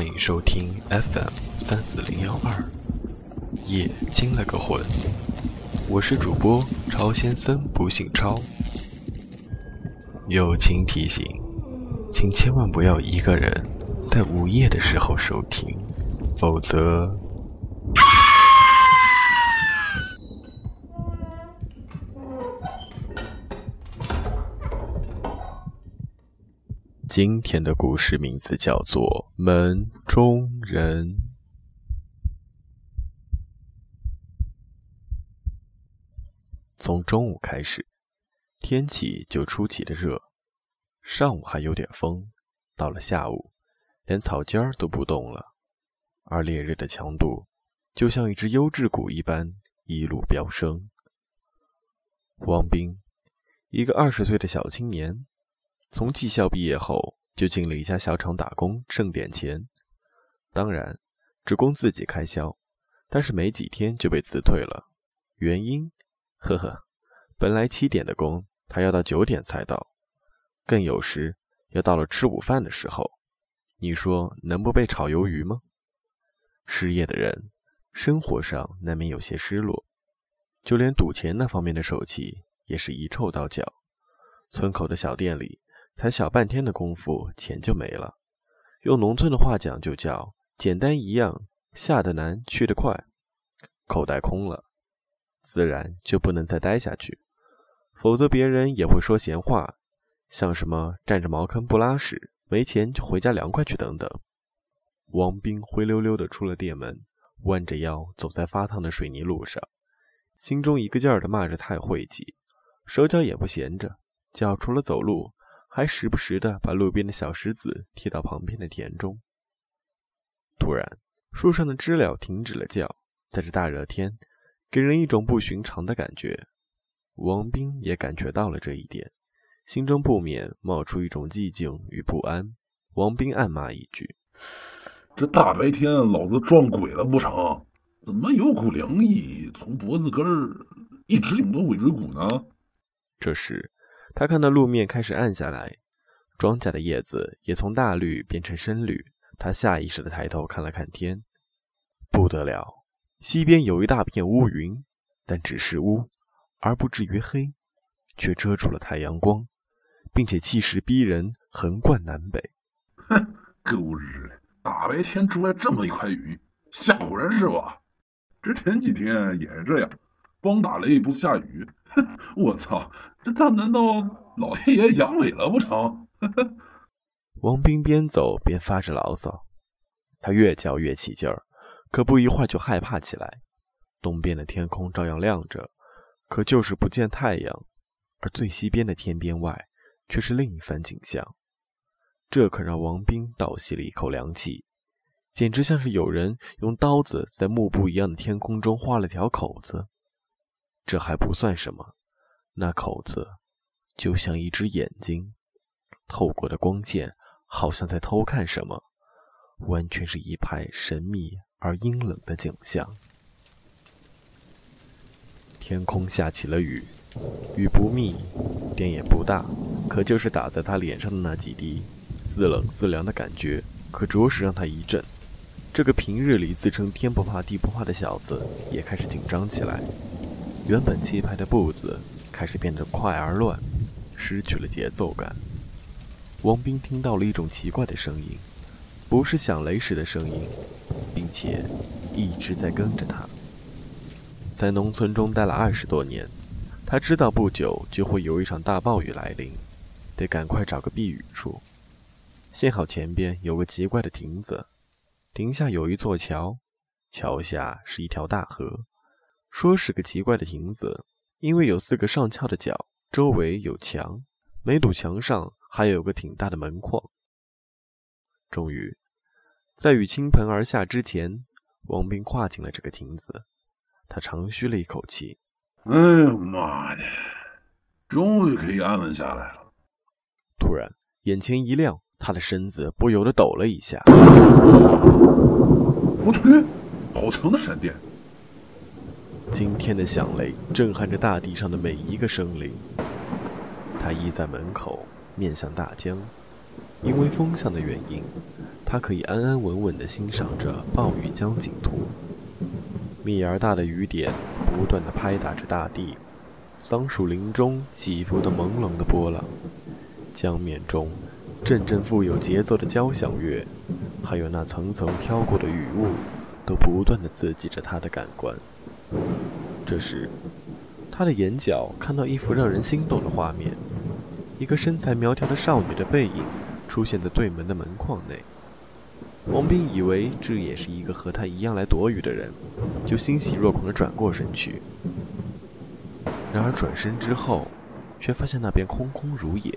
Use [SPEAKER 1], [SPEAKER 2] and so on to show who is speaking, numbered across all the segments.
[SPEAKER 1] 欢迎收听 FM 三四零幺二，夜惊了个魂。我是主播超先生，不姓超。友情提醒，请千万不要一个人在午夜的时候收听，否则。今天的故事名字叫做《门中人》。从中午开始，天气就出奇的热，上午还有点风，到了下午，连草尖儿都不动了，而烈日的强度就像一只优质股一般，一路飙升。王斌，一个二十岁的小青年。从技校毕业后，就进了一家小厂打工，挣点钱。当然，只供自己开销。但是没几天就被辞退了，原因，呵呵，本来七点的工，他要到九点才到，更有时要到了吃午饭的时候。你说能不被炒鱿鱼吗？失业的人，生活上难免有些失落，就连赌钱那方面的手气也是一臭到脚。村口的小店里。才小半天的功夫，钱就没了。用农村的话讲，就叫简单一样，下得难，去得快。口袋空了，自然就不能再待下去，否则别人也会说闲话，像什么占着茅坑不拉屎，没钱就回家凉快去等等。王斌灰溜溜地出了店门，弯着腰走在发烫的水泥路上，心中一个劲儿地骂着太晦气，手脚也不闲着，脚除了走路。还时不时的把路边的小石子踢到旁边的田中。突然，树上的知了停止了叫，在这大热天，给人一种不寻常的感觉。王斌也感觉到了这一点，心中不免冒出一种寂静与不安。王斌暗骂一句：“
[SPEAKER 2] 这大白天，老子撞鬼了不成？怎么有股凉意从脖子根儿一直涌到尾椎骨呢？”
[SPEAKER 1] 这时。他看到路面开始暗下来，庄稼的叶子也从大绿变成深绿。他下意识地抬头看了看天，不得了，西边有一大片乌云，但只是乌，而不至于黑，却遮住了太阳光，并且气势逼人，横贯南北。
[SPEAKER 2] 哼，狗日的，大白天出来这么一块雨，吓唬人是吧？这前几天也是这样，光打雷不下雨。我操！这他难道老天爷阳痿了不成？
[SPEAKER 1] 王斌边走边发着牢骚，他越叫越起劲儿，可不一会儿就害怕起来。东边的天空照样亮着，可就是不见太阳，而最西边的天边外却是另一番景象。这可让王斌倒吸了一口凉气，简直像是有人用刀子在幕布一样的天空中划了条口子。这还不算什么。那口子就像一只眼睛，透过的光线好像在偷看什么，完全是一派神秘而阴冷的景象。天空下起了雨，雨不密，点也不大，可就是打在他脸上的那几滴，似冷似凉的感觉，可着实让他一震。这个平日里自称天不怕地不怕的小子，也开始紧张起来。原本气派的步子。开始变得快而乱，失去了节奏感。王斌听到了一种奇怪的声音，不是响雷时的声音，并且一直在跟着他。在农村中待了二十多年，他知道不久就会有一场大暴雨来临，得赶快找个避雨处。幸好前边有个奇怪的亭子，亭下有一座桥，桥下是一条大河。说是个奇怪的亭子。因为有四个上翘的角，周围有墙，每堵墙上还有个挺大的门框。终于，在雨倾盆而下之前，王斌跨进了这个亭子。他长吁了一口气：“
[SPEAKER 2] 哎呦妈的，终于可以安稳下来了。”
[SPEAKER 1] 突然，眼前一亮，他的身子不由得抖了一下。
[SPEAKER 2] 我去，好强的闪电！
[SPEAKER 1] 今天的响雷震撼着大地上的每一个生灵。他依在门口，面向大江，因为风向的原因，他可以安安稳稳地欣赏着暴雨江景图。密而大的雨点不断地拍打着大地，桑树林中起伏的朦胧的波浪，江面中阵阵富有节奏的交响乐，还有那层层飘过的雨雾，都不断地刺激着他的感官。这时，他的眼角看到一幅让人心动的画面：一个身材苗条的少女的背影。出现在对门的门框内，王斌以为这也是一个和他一样来躲雨的人，就欣喜若狂地转过身去。然而转身之后，却发现那边空空如也。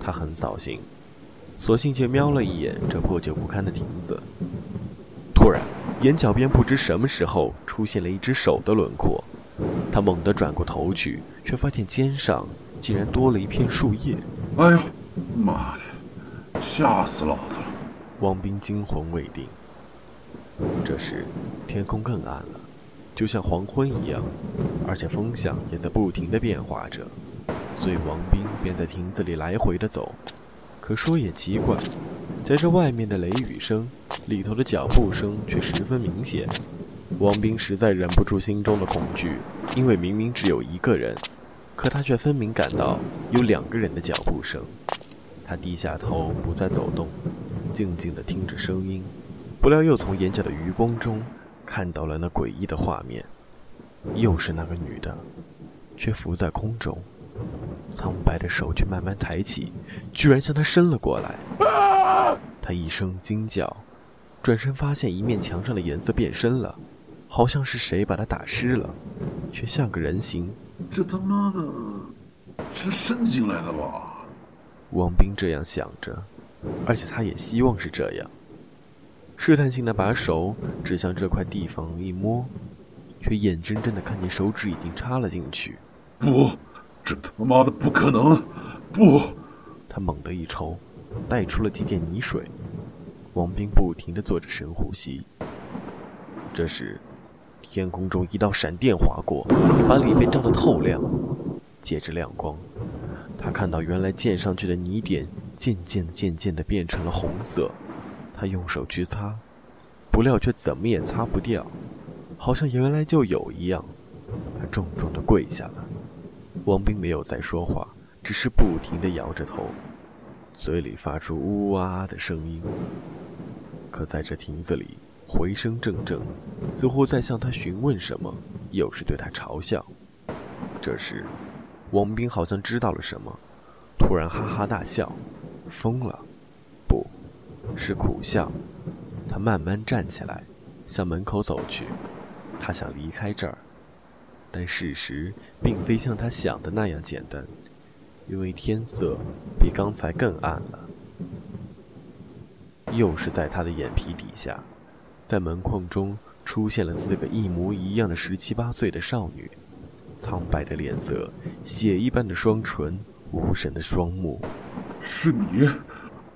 [SPEAKER 1] 他很扫兴，索性就瞄了一眼这破旧不堪的亭子。突然，眼角边不知什么时候出现了一只手的轮廓，他猛地转过头去，却发现肩上竟然多了一片树叶。
[SPEAKER 2] 哎呦！妈的，吓死老子了！
[SPEAKER 1] 王斌惊魂未定。这时，天空更暗了，就像黄昏一样，而且风向也在不停的变化着。所以王斌便在亭子里来回的走。可说也奇怪，在这外面的雷雨声，里头的脚步声却十分明显。王斌实在忍不住心中的恐惧，因为明明只有一个人，可他却分明感到有两个人的脚步声。他低下头，不再走动，静静地听着声音。不料，又从眼角的余光中看到了那诡异的画面，又是那个女的，却浮在空中，苍白的手却慢慢抬起，居然向他伸了过来。他一声惊叫，转身发现一面墙上的颜色变深了，好像是谁把它打湿了，却像个人形。
[SPEAKER 2] 这他妈的是伸进来的吧？
[SPEAKER 1] 王斌这样想着，而且他也希望是这样。试探性的把手指向这块地方一摸，却眼睁睁的看见手指已经插了进去。
[SPEAKER 2] 不，这他妈的不可能！不！
[SPEAKER 1] 他猛地一抽，带出了几点泥水。王斌不停地做着深呼吸。这时，天空中一道闪电划过，把里面照得透亮。借着亮光。他看到原来溅上去的泥点，渐渐、渐渐地变成了红色。他用手去擦，不料却怎么也擦不掉，好像原来就有一样。他重重地跪下了。王斌没有再说话，只是不停地摇着头，嘴里发出呜啊的声音。可在这亭子里，回声阵阵，似乎在向他询问什么，又是对他嘲笑。这时。王斌好像知道了什么，突然哈哈大笑，疯了，不，是苦笑。他慢慢站起来，向门口走去。他想离开这儿，但事实并非像他想的那样简单，因为天色比刚才更暗了。又是在他的眼皮底下，在门框中出现了四个一模一样的十七八岁的少女。苍白的脸色，血一般的双唇，无神的双目。
[SPEAKER 2] 是你，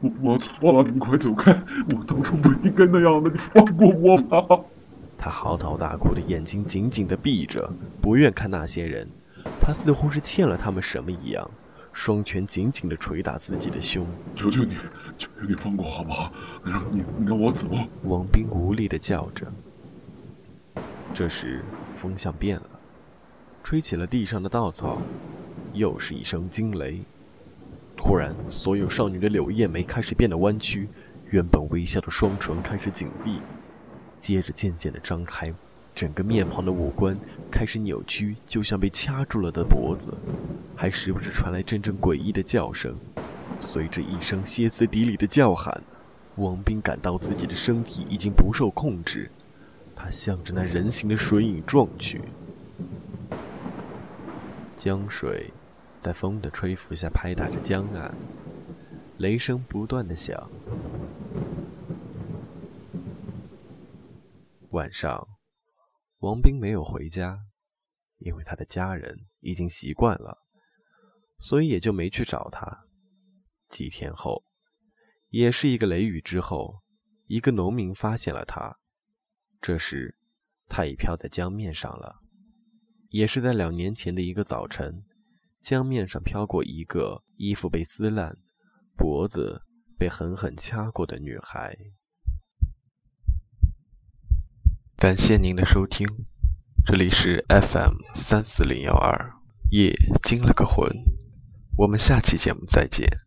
[SPEAKER 2] 我我错了，你快走开！我当初不应该那样的，你放过我吧！
[SPEAKER 1] 他嚎啕大哭的眼睛紧紧的闭着，不愿看那些人。他似乎是欠了他们什么一样，双拳紧紧的捶打自己的胸。
[SPEAKER 2] 求求你，求求你放过我好不好？让你让我走！
[SPEAKER 1] 王斌无力的叫着。这时风向变了。吹起了地上的稻草，又是一声惊雷。突然，所有少女的柳叶眉开始变得弯曲，原本微笑的双唇开始紧闭，接着渐渐的张开，整个面庞的五官开始扭曲，就像被掐住了的脖子，还时不时传来阵阵诡异的叫声。随着一声歇斯底里的叫喊，王斌感到自己的身体已经不受控制，他向着那人形的水影撞去。江水在风的吹拂下拍打着江岸，雷声不断的响。晚上，王斌没有回家，因为他的家人已经习惯了，所以也就没去找他。几天后，也是一个雷雨之后，一个农民发现了他，这时他已漂在江面上了。也是在两年前的一个早晨，江面上飘过一个衣服被撕烂、脖子被狠狠掐过的女孩。感谢您的收听，这里是 FM 三四零幺二，夜惊了个魂，我们下期节目再见。